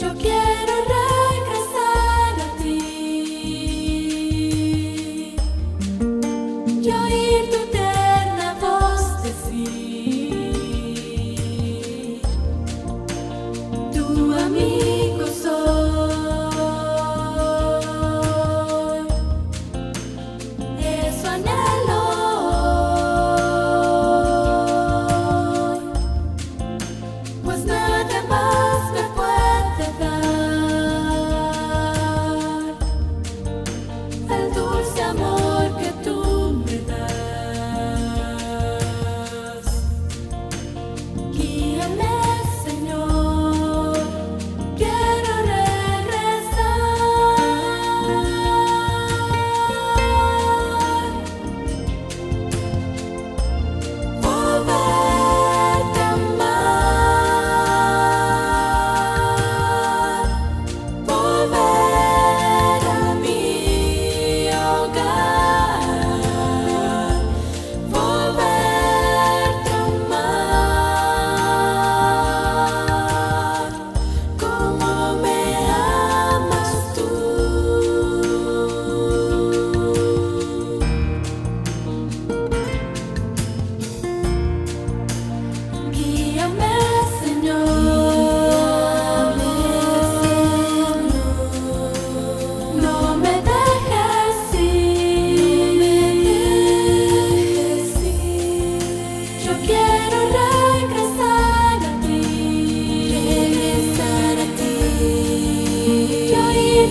Yo quiero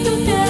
you now.